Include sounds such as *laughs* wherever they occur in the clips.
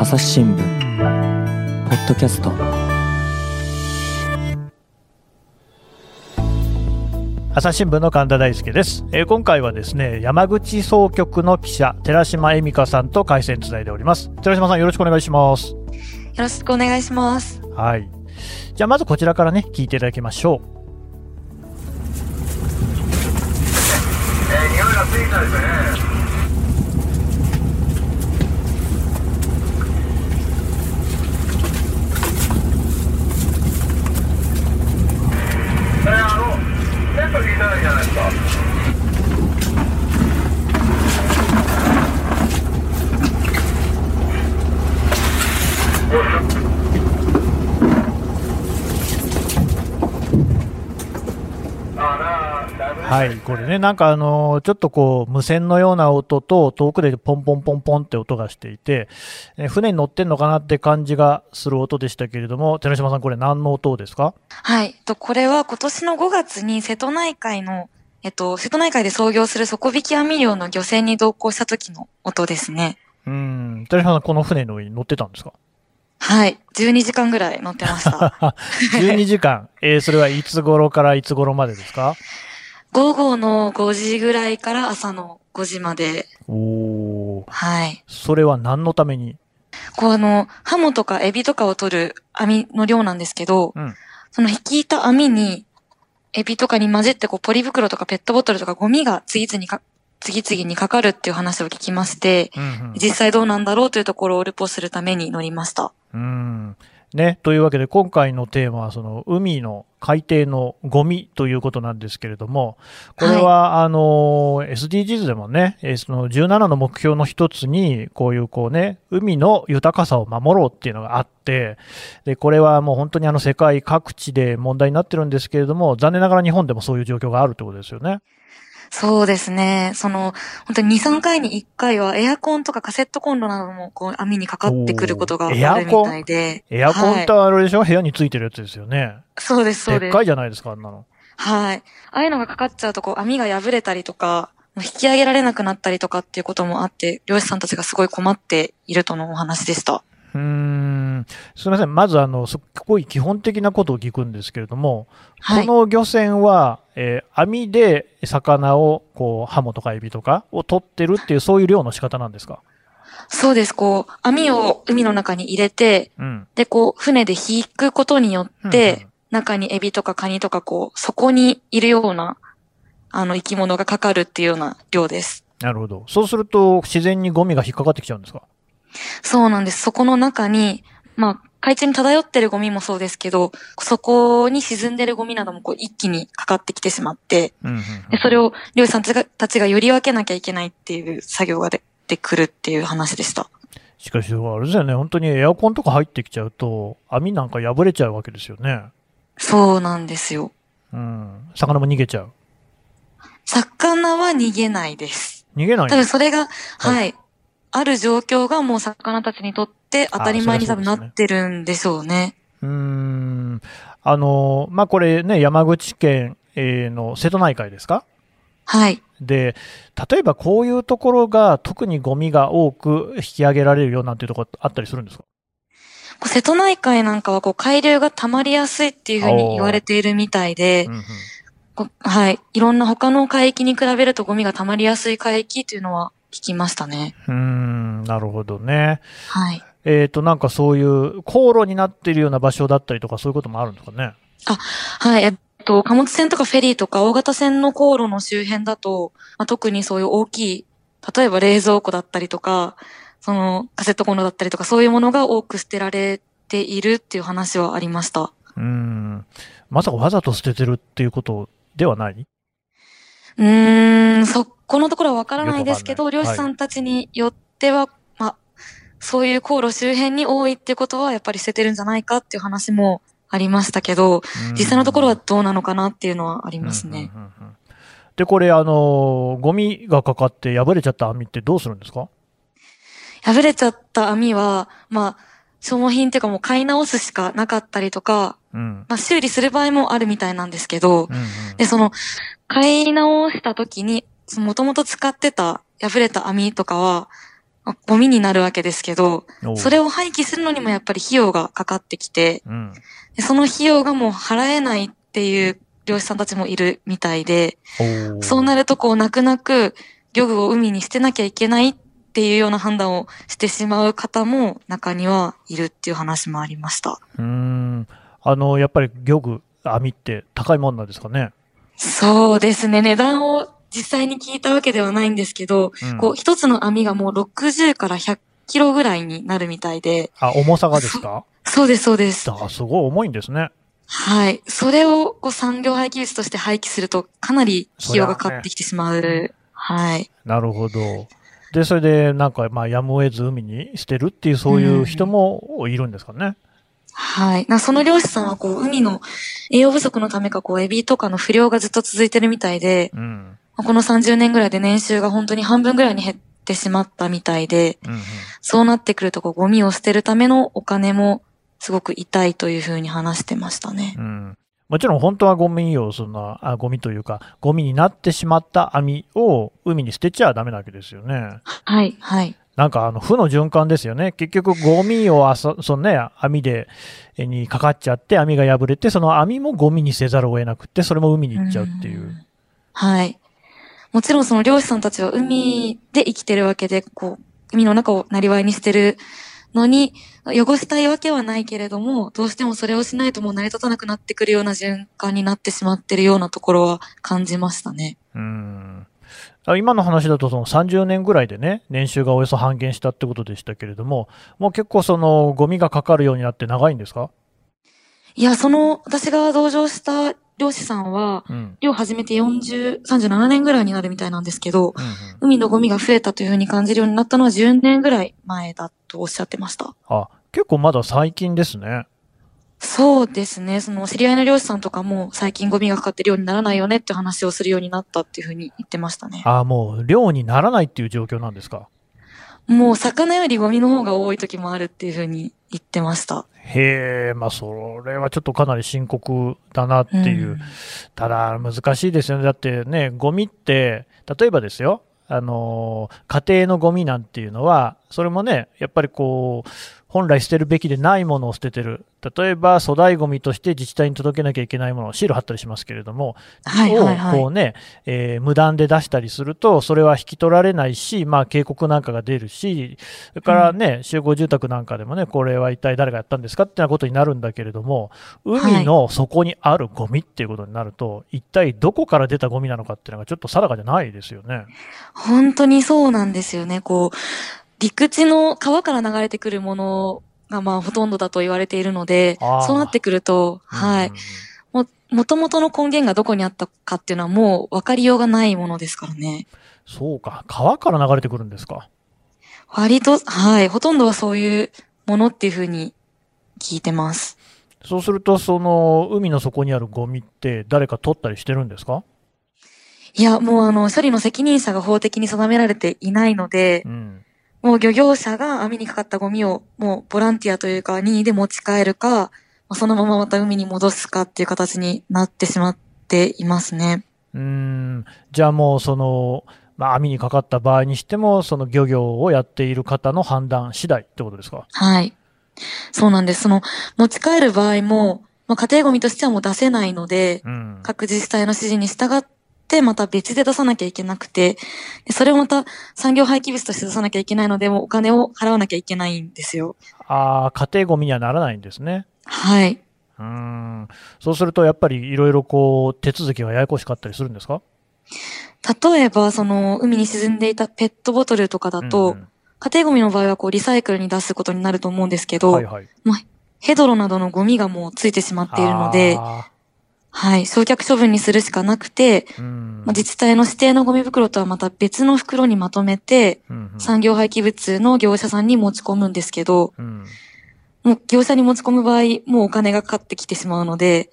朝日新聞ポッドキャスト。朝日新聞の神田大輔です、えー今回はですね山口総局の記者寺島恵美香さんと回線つないでおります。寺島さんよろしくお願いします。よろしくお願いします。はい。じゃあまずこちらからね聞いていただきましょう。えー、匂いがついたですね。それあの、テント聞いたらいじゃないですか。あら、だいぶねはいこれねなんかあのーちょっとこう無線のような音と遠くでポンポンポンポンって音がしていて、えー船に乗ってんのかなって感じがする音でしたけれども寺島さんこれ何の音ですか？はい。と、これは今年の5月に瀬戸内海の、えっと、瀬戸内海で操業する底引き網漁の漁船に同行した時の音ですね。うん寺島さんこの船の上に乗ってたんですか？はい。12時間ぐらい乗ってました。*laughs* 12時間、えーそれはいつ頃からいつ頃までですか？午後の5時ぐらいから朝の5時まで。おーはい。それは何のために？こうあの、ハモとかエビとかを取る網の量なんですけど、うんその引いた網に、エビとかに混じってこうポリ袋とかペットボトルとかゴミが次々にか、次々にかかるっていう話を聞きまして、うん実際どうなんだろうというところをルポするために乗りました。うん、うんね、というわけで今回のテーマはその海の海底のゴミということなんですけれどもこれは、あの SDGs でもねえーその17の目標の一つにこういうこうね海の豊かさを守ろうっていうのがあってでこれはもう本当にあの世界各地で問題になってるんですけれども残念ながら日本でもそういう状況があるってことですよね。そうですね。その、本当に2、3回に1回はエアコンとかカセットコンロなどもこう網にかかってくることがあるみコンたいで。エアコン？ってはいあれでしょ、部屋についてるやつですよね。そうです、そうですでっか。いじゃないですか、あんなの。はい。ああいうのがかかっちゃうと、こう、網が破れたりとか、引き上げられなくなったりとかっていうこともあって、漁師さんたちがすごい困っているとのお話でした。うーんすみません、まずあのすっごい基本的なことを聞くんですけれども、はい。この漁船は、えー網で魚をこうハモとかエビとかを取ってるっていう、そういう漁の仕方なんですか？そうです。こう、網を海の中に入れて、うん、で、こう、船で引くことによって、中にエビとかカニとか、こう、そこにいるような、あの、生き物がかかるっていうような量です。なるほど。そうすると、自然にゴミが引っかかってきちゃうんですか？そうなんです。そこの中に、まあ、海中に漂ってるゴミもそうですけど、そこに沈んでるゴミなどもこう一気にかかってきてしまって、うんうんうんでそれを漁師さんたちがたちがより分けなきゃいけないっていう作業が出てくるっていう話でした。しかし、あれですよね、本当にエアコンとか入ってきちゃうと、網なんか破れちゃうわけですよね。そうなんですよ。うん、魚も逃げちゃう。魚は逃げないです。多逃げないんです分それが、はいはい、ある状況がもう魚たちにとって当たり前に多分なってるんでしょうね。うーんあのまあ、これね、山口県、えーの瀬戸内海ですか？はい。で、例えばこういうところが特にゴミが多く引き上げられるよなんていうところあったりするんですか？瀬戸内海なんかはこう海流が溜まりやすいっていうふうに言われているみたいでう、んうんはい。いろんな他の海域に比べるとゴミが溜まりやすい海域というのは聞きましたね。うーん、なるほどね。はい。えっ、と、なんかそういう航路になっているような場所だったりとかそういうこともあるんですかね？はい。えっと、貨物船とかフェリーとか大型船の航路の周辺だと、まあ、特にそういう大きい、例えば冷蔵庫だったりとか、そのカセットコンロだったりとか、そういうものが多く捨てられているっていう話はありました。うーん、まさかわざと捨ててるっていうことではない？うーん、そこのところはわからないですけど、漁師さんたちによっては、まあ、そういう航路周辺に多いってことは、やっぱり捨ててるんじゃないかっていう話もありましたけど、実際のところはどうなのかなっていうのはありますね。うんうんうんうん。で、これ、あのゴミがかかって破れちゃった網ってどうするんですか？破れちゃった網は、まあ、消耗品っていうかもう買い直すしかなかったりとか、うん。まあ修理する場合もあるみたいなんですけど、うんうん。で、その、買い直した時に、もともと使ってた破れた網とかは、まあゴミになるわけですけど、それを廃棄するのにもやっぱり費用がかかってきて、うん。でその費用がもう払えないっていう漁師さんたちもいるみたいで、そうなるとこう泣く泣く漁具を海に捨てなきゃいけないっていうような判断をしてしまう方も中にはいるっていう話もありました。うーん。あの、やっぱり漁具、網って高いもんなんですかね？そうですね。値段を実際に聞いたわけではないんですけど、うんこう一つの網がもう60から100キロぐらいになるみたいで、あ、重さがですか？そうです、そうです。あ、すごい重いんですね。はい。それをこう産業廃棄物として廃棄するとかなり費用がかかってきてしまう。はい。なるほど。で、それで、なんか、まあ、やむを得ず海に捨てるっていう、そういう人もいるんですかね？はい。なその漁師さんはこう海の栄養不足のためかこうエビとかの不漁がずっと続いてるみたいで、うん。この30年ぐらいで年収が本当に半分ぐらいに減ってしまったみたいで、うん、うん。そうなってくるとこうゴミを捨てるためのお金もすごく痛いというふうに話してましたね。うん。もちろん本当はゴミを、そんな、あ、ゴミというか、ゴミになってしまった網を海に捨てちゃダメなわけですよね。はい、はい。なんかあの負の循環ですよね。結局ゴミをあそ、そのね、網で、えにかかっちゃって網が破れて、その網もゴミにせざるを得なくって、それも海に行っちゃうっていう。んはい。もちろんその漁師さんたちは海で生きてるわけで、こう、海の中をなりわいにしてるのに、汚したいわけはないけれども、どうしてもそれをしないともう成り立たなくなってくるような循環になってしまってるようなところは感じましたね。うん。今の話だとその30年ぐらいでね、年収がおよそ半減したってことでしたけれども、もう結構そのゴミがかかるようになって長いんですか？いや、その、私が同乗した漁師さんは、うん。漁始めて40、37年ぐらいになるみたいなんですけど、うんうん海のゴミが増えたというふうに感じるようになったのは10年ぐらい前だとおっしゃってました。あ、結構まだ最近ですね。そうですね。その知り合いの漁師さんとかも最近ゴミがかかって漁にならないよねって話をするようになったっていうふうに言ってましたね。あもう漁にならないっていう状況なんですか？もう魚よりゴミの方が多い時もあるっていうふうに言ってました。へえ、まあそれはちょっとかなり深刻だなっていう。んただ難しいですよね。だってね、ゴミって、例えばですよ、あの、家庭のゴミなんていうのは、それもね、やっぱりこう、本来捨てるべきでないものを捨ててる。例えば粗大ゴミとして自治体に届けなきゃいけないものをシール貼ったりしますけれども、はいはいはをこうね、えー無断で出したりすると、それは引き取られないし、まあ警告なんかが出るし、それからね、集合住宅なんかでもね、これは一体誰がやったんですかってなことになるんだけれども、海の底にあるゴミっていうことになると、一体どこから出たゴミなのかっていうのがちょっと定かじゃないですよね。い。本当にそうなんですよね。こう、陸地の川から流れてくるものがまあほとんどだと言われているのでそうなってくると、はいうん。も、もともとの根源がどこにあったかっていうのはもう分かりようがないものですからね。そうか、川から流れてくるんですか？割と、はい。ほとんどはそういうものっていうふうに聞いてます。そうすると、その海の底にあるゴミって誰か取ったりしてるんですか？いや、もうあの、処理の責任者が法的に定められていないのでう、ん。もう漁業者が網にかかったゴミをもうボランティアというか任意で持ち帰るか、まあそのまままた海に戻すかっていう形になってしまっていますね。うーんじゃあもうその、まあ、網にかかった場合にしても、その漁業をやっている方の判断次第ってことですか？はい。そうなんです。その、持ち帰る場合も、まあ、家庭ゴミとしてはもう出せないので、うん。各自治体の指示に従って、また別で出さなきゃいけなくて、でそれをまた産業廃棄物として出さなきゃいけないので、もうお金を払わなきゃいけないんですよ。ああ、家庭ゴミにはならないんですね。はい。うーん。そうすると、やっぱりいろいろこう、手続きがややこしかったりするんですか？例えば、その、海に沈んでいたペットボトルとかだと、うん家庭ゴミの場合はこう、リサイクルに出すことになると思うんですけど、はいはい。ヘドロなどのゴミがもうついてしまっているので、あはい、焼却処分にするしかなくて、まあ、自治体の指定のゴミ袋とはまた別の袋にまとめて、うんうん。産業廃棄物の業者さんに持ち込むんですけど、うん。もう業者に持ち込む場合、もうお金がかかってきてしまうので、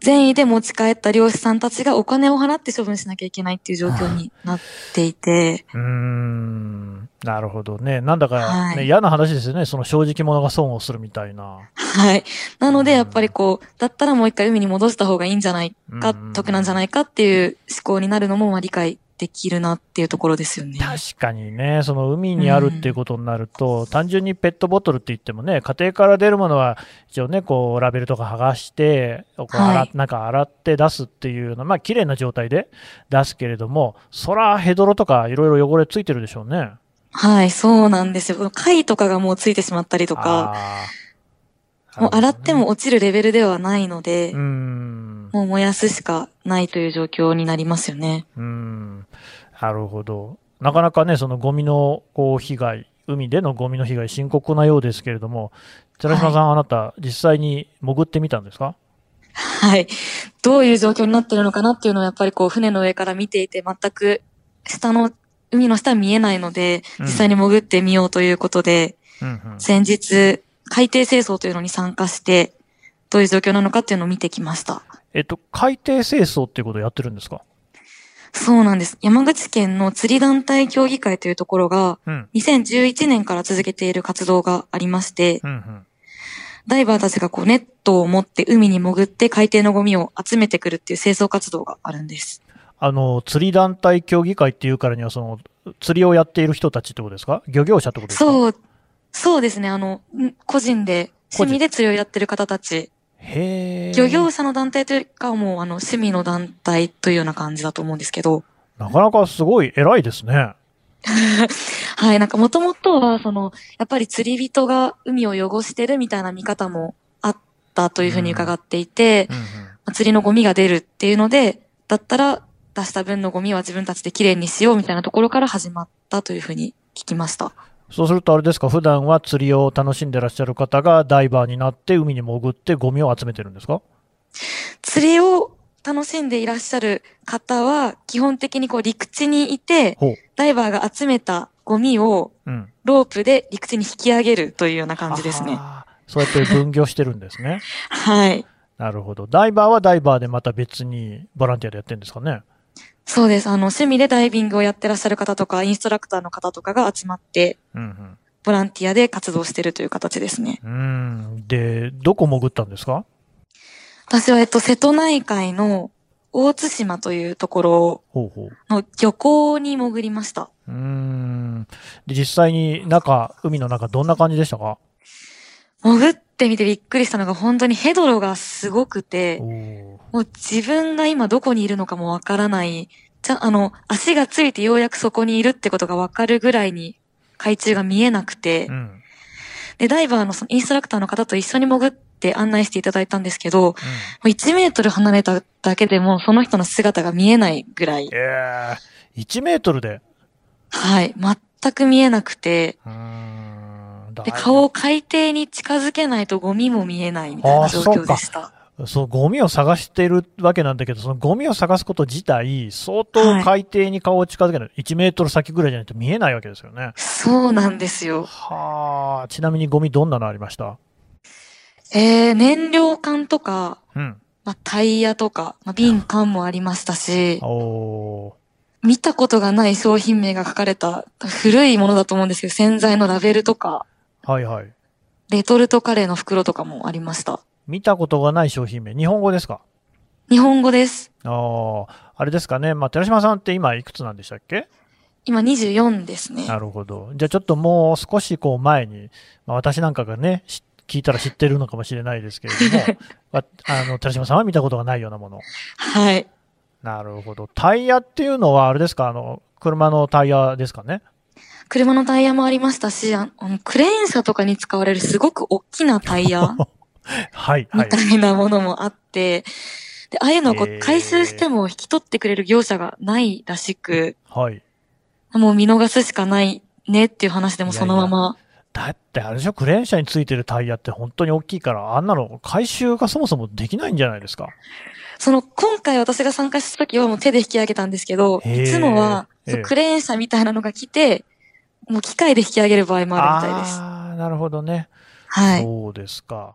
善意で持ち帰った漁師さんたちがお金を払って処分しなきゃいけないっていう状況になっていて、うーんなるほどね。なんだか、ねはい嫌な話ですよね。その正直者が損をするみたいな。はい。なので、やっぱりこう、だったらもう一回海に戻した方がいいんじゃないか、うん得なんじゃないかっていう思考になるのもまあ理解できるなっていうところですよね。確かにね、その海にあるっていうことになると、単純にペットボトルって言ってもね、家庭から出るものは一応ね、こう、ラベルとか剥がして、こう洗っはいなんか洗って出すっていうのは、まあ、綺麗な状態で出すけれども、そらヘドロとかいろいろ汚れついてるでしょうね。はい、そうなんですよ。貝とかがもうついてしまったりとか、もう洗っても、落ちるレベルではないので、うーん。もう燃やすしかないという状況になりますよね。うーん。なるほど。なかなかね、そのゴミのこう被害、海でのゴミの被害、深刻なようですけれども、寺島さん、あなた、実際に潜ってみたんですか？はい。どういう状況になってるのかなっていうのをやっぱりこう船の上から見ていて全く下の、海の下は見えないので、うん実際に潜ってみようということで、うんうん。先日、海底清掃というのに参加して、どういう状況なのかっていうのを見てきました。えっと、海底清掃っていうことをやってるんですか？そうなんです。山口県の釣り団体協議会というところが、うん。2011年から続けている活動がありまして、うんうん。ダイバーたちがこうネットを持って海に潜って海底のゴミを集めてくるっていう清掃活動があるんです。あの、釣り団体協議会っていうからには、その、釣りをやっている人たちってことですか？漁業者ってことですか？う。そう、そうですね。あの、ん個人で、趣味で釣りをやってる方たち、へえ。漁業者の団体というかもうあの趣味の団体というような感じだと思うんですけど、なかなかすごい偉いですね。*laughs* はい、なんかもともとは、その、やっぱり釣り人が海を汚してるみたいな見方もあったというふうに伺っていて、うんうん。まあ釣りのゴミが出るっていうので、だったら出した分のゴミは自分たちできれいにしようみたいなところから始まったというふうに聞きました。そうするとあれですか、普段は釣りを楽しんでらっしゃる方がダイバーになって海に潜ってゴミを集めてるんですか？釣りを楽しんでいらっしゃる方は、基本的にこう陸地にいて。ダイバーが集めたゴミをうん。ロープで陸地に引き上げるというような感じですね。あーそうやって分業してるんですね。*laughs* はい。なるほど。ダイバーはダイバーでまた別にボランティアでやってるんですかね？そうです。あの、趣味でダイビングをやってらっしゃる方とか、インストラクターの方とかが集まって、うんボランティアで活動してるという形ですね。うん。うん。で、どこ潜ったんですか？私は、えっと、瀬戸内海の大津島というところ。の漁港に潜りました。うーん。で、実際に中、海の中どんな感じでしたか？潜ってみてびっくりしたのが本当にヘドロがすごくてもう自分が今どこにいるのかもわからない。じゃ、あの、足がついてようやくそこにいるってことがわかるぐらいに海中が見えなくて、うん。で、ダイバーのそのインストラクターの方と一緒に潜って案内していただいたんですけど、もう1メートル離れただけでもその人の姿が見えないぐらい、ええ1メートルで？はい、全く見えなくて、で、顔を海底に近づけないとゴミも見えないみたいな状況でした。そう、ゴミを探しているわけなんだけど、そのゴミを探すこと自体、相当海底に顔を近づけない。1メートル先ぐらいじゃないと見えないわけですよね。そうなんですよ。はあ、ちなみにゴミどんなのありました？えー、燃料缶とか、うん。まあ、タイヤとか、まあ、瓶缶もありましたし、おー。見たことがない商品名が書かれた古いものだと思うんですけど、洗剤のラベルとか、はいはい。レトルトカレーの袋とかもありました。見たことがない商品名。日本語ですか？日本語です。ああ、あれですかね。まあ、寺島さんって今いくつなんでしたっけ？今24ですね。なるほど。じゃあちょっともう少しこう前に、まあ、私なんかがね、し聞いたら知ってるのかもしれないですけれども、*laughs* わあの、寺島さんは見たことがないようなもの。はい。なるほど。タイヤっていうのはあれですか？あの、車のタイヤですかね？車のタイヤもありましたし、ああのクレーン車とかに使われるすごく大きなタイヤ *laughs* はい、はいみた。いなものもあって、で、ああいうのをこう回収しても引き取ってくれる業者がないらしく、はい。もう見逃すしかないねっていう話でもそのまま、だってあれでしょ？クレーン車についてるタイヤって本当に大きいから、あんなの回収がそもそもできないんじゃないですか？その今回私が参加した時はもう手で引き上げたんですけど、いつもは、クレーン車みたいなのが来て、もう機械で引き上げる場合もあるみたいです。ああ、なるほどね。はい。そうですか。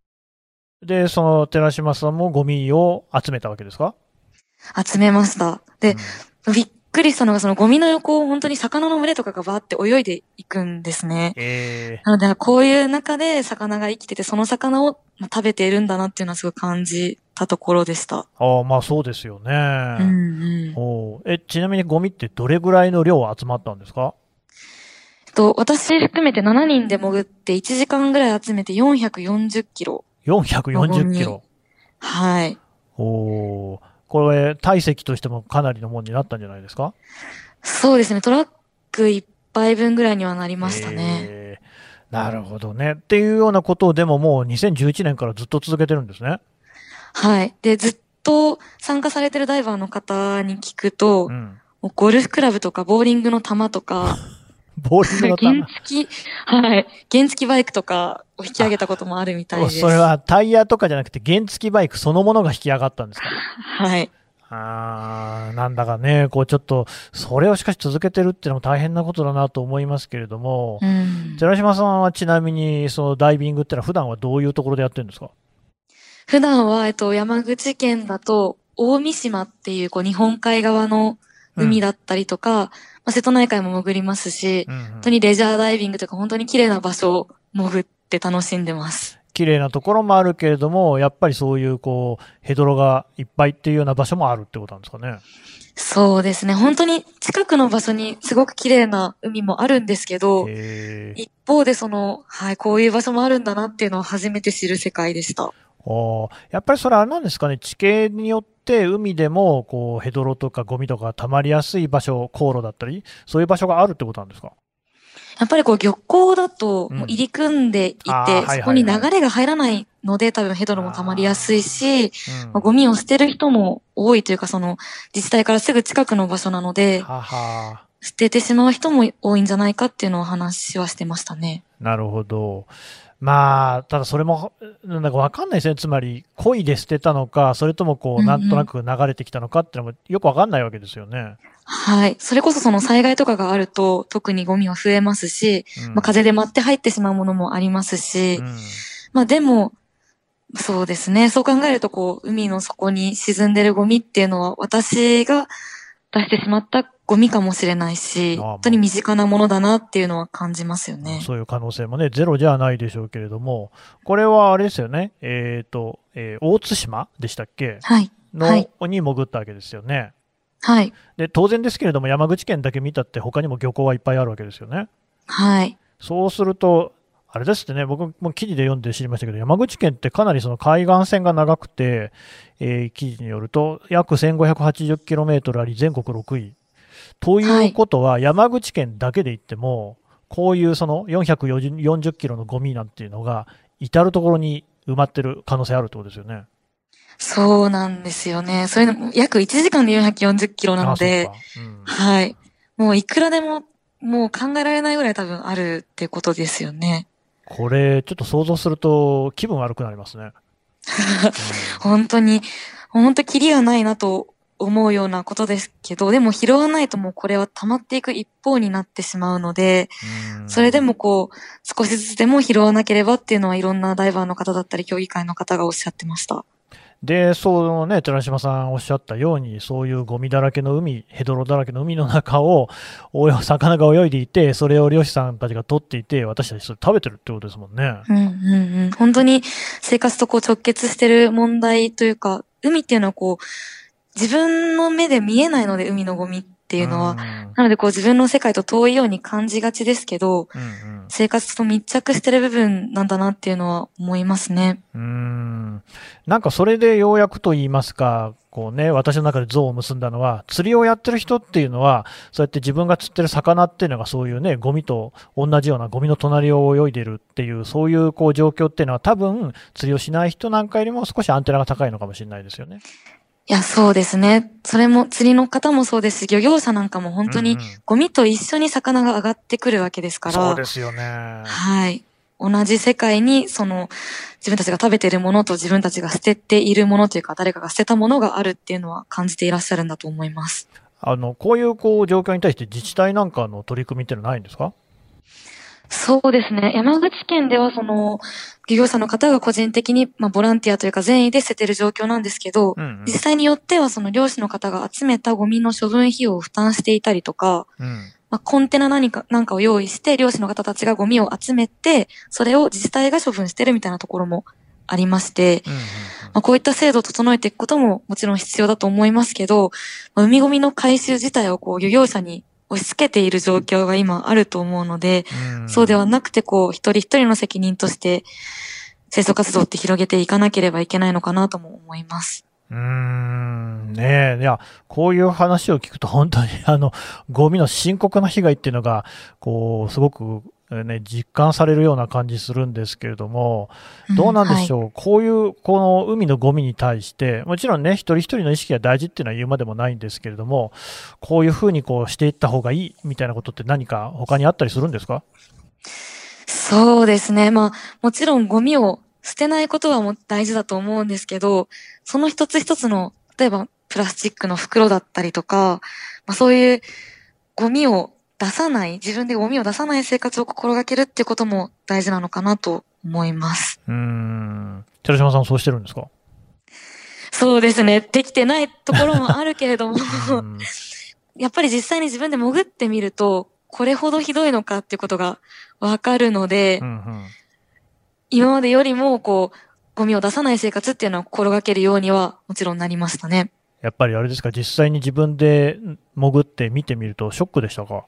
で、その寺島さんもゴミを集めたわけですか？集めました。で、びっくりしたのが、そのゴミの横を本当に魚の群れとかがバーって泳いでいくんですね。えなので、こういう中で魚が生きてて、その魚をまあ食べているんだなっていうのはすごい感じたところでした。ああ、まあそうですよね。うんうん。え、ちなみにゴミってどれぐらいの量集まったんですか？と、私含めて7人で潜って1時間ぐらい集めて440キロ。?440 キロ。はい。おおこれ、体積としてもかなりのもんになったんじゃないですか？そうですね。トラック1杯分ぐらいにはなりましたね。えーなるほどね。っていうようなことをでももう2011年からずっと続けてるんですね。はい。で、ずっと参加されてるダイバーの方に聞くと、うん。ゴルフクラブとかボーリングの球とか、ボーリングの原球。付き、はい。原付きバイクとかを引き上げたこともあるみたいです。それはタイヤとかじゃなくて原付バイクそのものが引き上がったんですか？はい。あーなんだかね、こうちょっと、それをしかし続けてるっていうのも大変なことだなと思いますけれども、うん。寺島さんはちなみに、そのダイビングってのは普段はどういうところでやってるんですか？普段は、えっと、山口県だと、大三島っていう、こう、日本海側の海だったりとか、まあ、瀬戸内海も潜りますし、うんうん本当にレジャーダイビングとか、本当に綺麗な場所を潜って楽しんでます。綺麗なところもあるけれども、やっぱりそういうこう、ヘドロがいっぱいっていうような場所もあるってことなんですかね。そうですね。本当に近くの場所にすごく綺麗な海もあるんですけど、一方でその、はい、こういう場所もあるんだなっていうのを初めて知る世界でした。おーやっぱりそれあれなんですかね、地形によって海でもこうヘドロとかゴミとか溜まりやすい場所、航路だったり、そういう場所があるってことなんですか？やっぱりこう漁港だと、うん。もう入り組んでいて、あーはいはいはい。そこに流れが入らないので、多分ヘドロも溜まりやすいし、うん。まあゴミを捨てる人も多いというか、その自治体からすぐ近くの場所なので、はは。捨ててしまう人も多いんじゃないかっていうのを話はしてましたね。なるほど。まあ、ただそれも、なんだかわかんないですね。つまり、故意で捨てたのか、それともこう、うんうんなんとなく流れてきたのかっていうのもよくわかんないわけですよね。はい。それこそその災害とかがあると、特にゴミは増えますし、うんまあ、風で舞って入ってしまうものもありますし、うんまあでも、そうですね。そう考えると、こう、海の底に沈んでるゴミっていうのは、私が出してしまったゴミかもしれないし、本当に身近なものだなっていうのは感じますよね。そういう可能性もね、ゼロじゃないでしょうけれども、これはあれですよね、えっ、と、えー大津島でしたっけ？はい。の、はいに潜ったわけですよね。はい。で、当然ですけれども、山口県だけ見たって他にも漁港はいっぱいあるわけですよね。はい。そうすると、あれですってね、僕も記事で読んで知りましたけど、山口県ってかなりその海岸線が長くて、えー記事によると、約 1580km あり、全国6位。ということは、山口県だけで言っても、こういうその440キロのゴミなんていうのが、至るところに埋まってる可能性あるってことですよね。そうなんですよね。それでも約1時間で440キロなので、うんはい。もういくらでも、もう考えられないぐらい多分あるってことですよね。これ、ちょっと想像すると気分悪くなりますね。*laughs* 本当に、本当キリがないなと思うようなことですけど、でも拾わないともうこれは溜まっていく一方になってしまうので、うんそれでもこう、少しずつでも拾わなければっていうのはいろんなダイバーの方だったり、競技会の方がおっしゃってました。で、そうね、寺島さんおっしゃったように、そういうゴミだらけの海、ヘドロだらけの海の中を、魚が泳いでいて、それを漁師さんたちが取っていて、私たちそれ食べてるってことですもんね。うんうんうん。本当に生活とこう直結してる問題というか、海っていうのはこう、自分の目で見えないので、海のゴミっていうのは。なのでこう自分の世界と遠いように感じがちですけど、うん、うんうん生活と密着してる部分なんだなっていうのは思いますね。うーんなんかそれでようやくと言いますか、こうね、私の中で像を結んだのは、釣りをやってる人っていうのは、そうやって自分が釣ってる魚っていうのがそういうね、ゴミと同じようなゴミの隣を泳いでるっていう、そういうこう状況っていうのは多分、釣りをしない人なんかよりも少しアンテナが高いのかもしれないですよね。いや、そうですね。それも釣りの方もそうですし、漁業者なんかも本当にゴミと一緒に魚が上がってくるわけですから。そうですよね。はい。同じ世界に、その、自分たちが食べているものと自分たちが捨てているものというか、誰かが捨てたものがあるっていうのは感じていらっしゃるんだと思います。あのこういうこう状況に対して自治体なんかの取り組みっていうのはないんですか？そうですね。山口県ではその、漁業者の方が個人的に、まあ、ボランティアというか善意で捨ててる状況なんですけど、うんうん。実際によってはその漁師の方が集めたゴミの処分費用を負担していたりとか、うん。まあ、コンテナ何か、なんかを用意して、漁師の方たちがゴミを集めて、それを自治体が処分してるみたいなところもありまして、うんうんまあ、こういった制度を整えていくことももちろん必要だと思いますけど、まあ、海ゴミの回収自体をこう漁業者に押し付けている状況が今あると思うので、うんそうではなくてこう一人一人の責任として清掃活動って広げていかなければいけないのかなとも思います。うーんねえ、いや、こういう話を聞くと、本当に、あの、ゴミの深刻な被害っていうのが、こう、すごく、えーね、実感されるような感じするんですけれども、どうなんでしう？ょう、こういう、この海のゴミに対して、もちろんね、一人一人の意識が大事っていうのは言うまでもないんですけれども、こういうふうにこうしていった方がいいみたいなことって何か他にあったりするんですか？そうですね。まあ、もちろんゴミを捨てないことはもう大事だと思うんですけど、その一つ一つの、例えばプラスチックの袋だったりとか、まあそういうゴミを出さない、自分でゴミを出さない生活を心がけるっていうことも大事なのかなと思います。うーん。寺島さんそうしてるんですか？そうですね。できてないところもあるけれども、うん *laughs* やっぱり実際に自分で潜ってみると、これほどひどいのかっていうことがわかるので、うんうん今までよりも、こう、ゴミを出さない生活っていうのを心がけるようには、もちろんなりましたね。やっぱりあれですか、実際に自分で潜って見てみるとショックでしたか？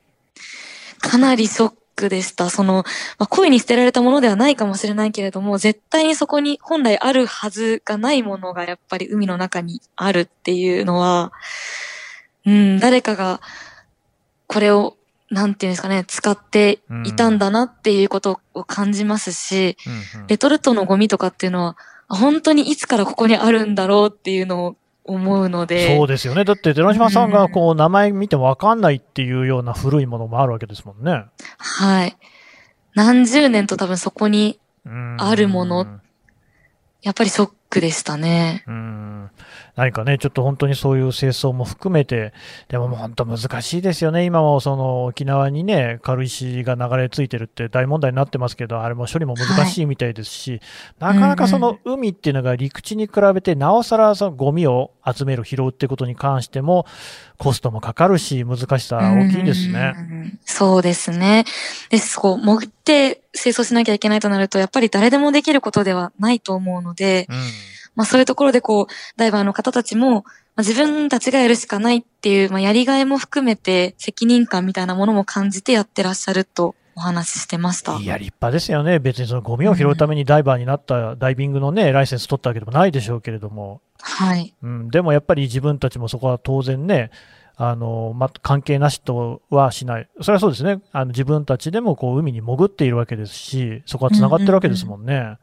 かなりショックでした。その、まあ、故意に捨てられたものではないかもしれないけれども、絶対にそこに本来あるはずがないものがやっぱり海の中にあるっていうのは、うん、誰かがこれを、なんていうんですかね、使っていたんだなっていうことを感じますし、うんうんレトルトのゴミとかっていうのは、本当にいつからここにあるんだろうっていうのを思うので、そうですよね。だって寺島さんがこう名前見てもわかんないっていうような古いものもあるわけですもんね。はい。何十年と多分そこにうんあるものやっぱりショックでしたね。うん何かね、ちょっと本当にそういう清掃も含めて、でももう本当難しいですよね。今もその沖縄にね、軽石が流れ着いてるって大問題になってますけど、あれも処理も難しいみたいですし、なかなかその海っていうのが陸地に比べて、なおさらそのゴミを集める、拾うってことに関しても、コストもかかるし、難しさ大きいですね。うん。そうですね。です、こう、潜って清掃しなきゃいけないとなると、やっぱり誰でもできることではないと思うので、うんまあそういうところでこう、ダイバーの方たちも、まあ、自分たちがやるしかないっていう、まあやりがいも含めて、責任感みたいなものも感じてやってらっしゃるとお話ししてました。いや、立派ですよね。別にそのゴミを拾うためにダイバーになったダイビングのね、ライセンス取ったわけでもないでしょうけれども、はい。うん、でもやっぱり自分たちもそこは当然ね、あのま、関係なしとはしない、それはそうですね、あの自分たちでもこう海に潜っているわけですし、そこはつながってるわけですもんね。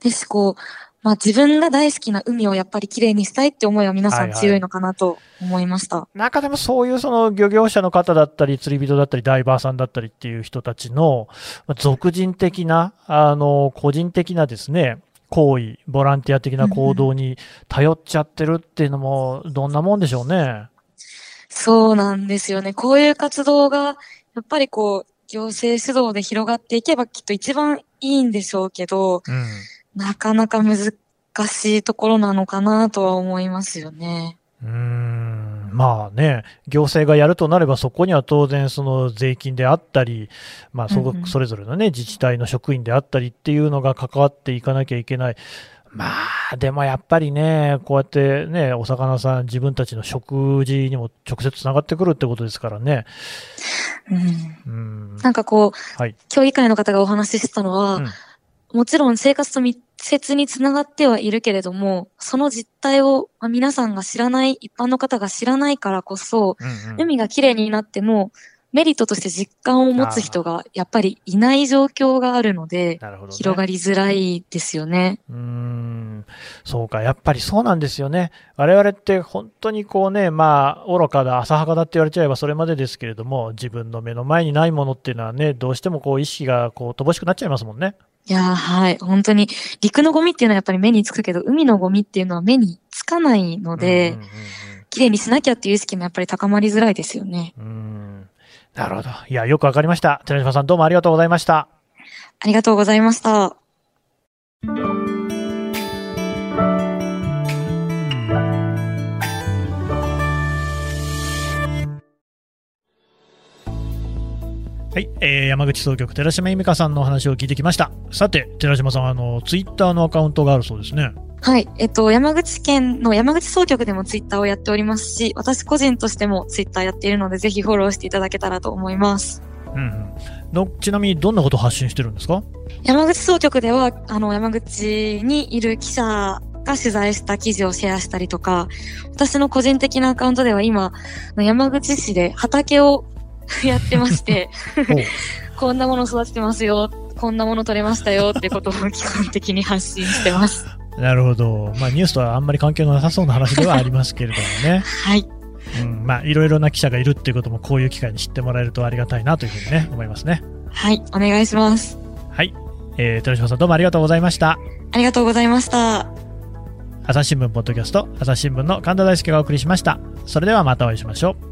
です、こう、まあ自分が大好きな海をやっぱり綺麗にしたいって思いは皆さはいはいん強いのかなと思いました。中でもそういうその漁業者の方だったり、釣り人だったり、ダイバーさんだったりっていう人たちの、まあ俗人的な、あの、個人的なですね、行為、ボランティア的な行動に頼っちゃってるっていうのも、どんなもんでしょうね。そうなんですよね。こういう活動が、やっぱりこう、行政主導で広がっていけばきっと一番いいんでしょうけど、うん。なかなか難しいところなのかなとは思いますよね。うーんまあね、行政がやるとなれば、そこには当然、その税金であったり、まあそれぞれのね、自治体の職員であったりっていうのが関わっていかなきゃいけない。まあ、でもやっぱりね、こうやってね、お魚さん、自分たちの食事にも直接つながってくるってことですからね。うん、うん。なんかこう、はい。協議会の方がお話ししてたのは、うんもちろん生活と密接につながってはいるけれども、その実態をまあ皆さんが知らない、一般の方が知らないからこそ、うんうん海が綺麗になっても、メリットとして実感を持つ人がやっぱりいない状況があるので、ね。広がりづらいですよね。うーんそうか、やっぱりそうなんですよね。我々って本当にこうね、まあ、愚かだ、浅はかだって言われちゃえばそれまでですけれども、自分の目の前にないものっていうのはね、どうしてもこう意識がこう乏しくなっちゃいますもんね。いやーはい。本当に、陸のゴミっていうのはやっぱり目につくけど、海のゴミっていうのは目につかないので、綺麗にしなきゃっていう意識もやっぱり高まりづらいですよね。うん。なるほど。いや、よくわかりました。寺島さんどうもありがとうございました。ありがとうございました。はい、えー、山口総局、寺島由美香さんのお話を聞いてきました。さて、寺島さん、あの、ツイッターのアカウントがあるそうですね。はい。えっと、山口県の山口総局でもツイッターをやっておりますし、私個人としてもツイッターやっているので、ぜひフォローしていただけたらと思います。うんうん。のちなみに、どんなことを発信してるんですか？山口総局では、あの、山口にいる記者が取材した記事をシェアしたりとか、私の個人的なアカウントでは今、山口市で畑を *laughs* やってまして、*laughs* こんなもの育ててますよ、こんなもの取れましたよってことを基本的に発信してます。*laughs* なるほど。まあ、ニュースとはあんまり関係のなさそうな話ではありますけれどもね。はい。うん、まあ、いろいろな記者がいるっていうことも、こういう機会に知ってもらえるとありがたいなというふうにね、思いますね。はい。お願いします。はい。えー、寺島さんどうもありがとうございました。ありがとうございました。朝日新聞ポッドキャスト、朝日新聞の神田大輔がお送りしました。それではまたお会いしましょう。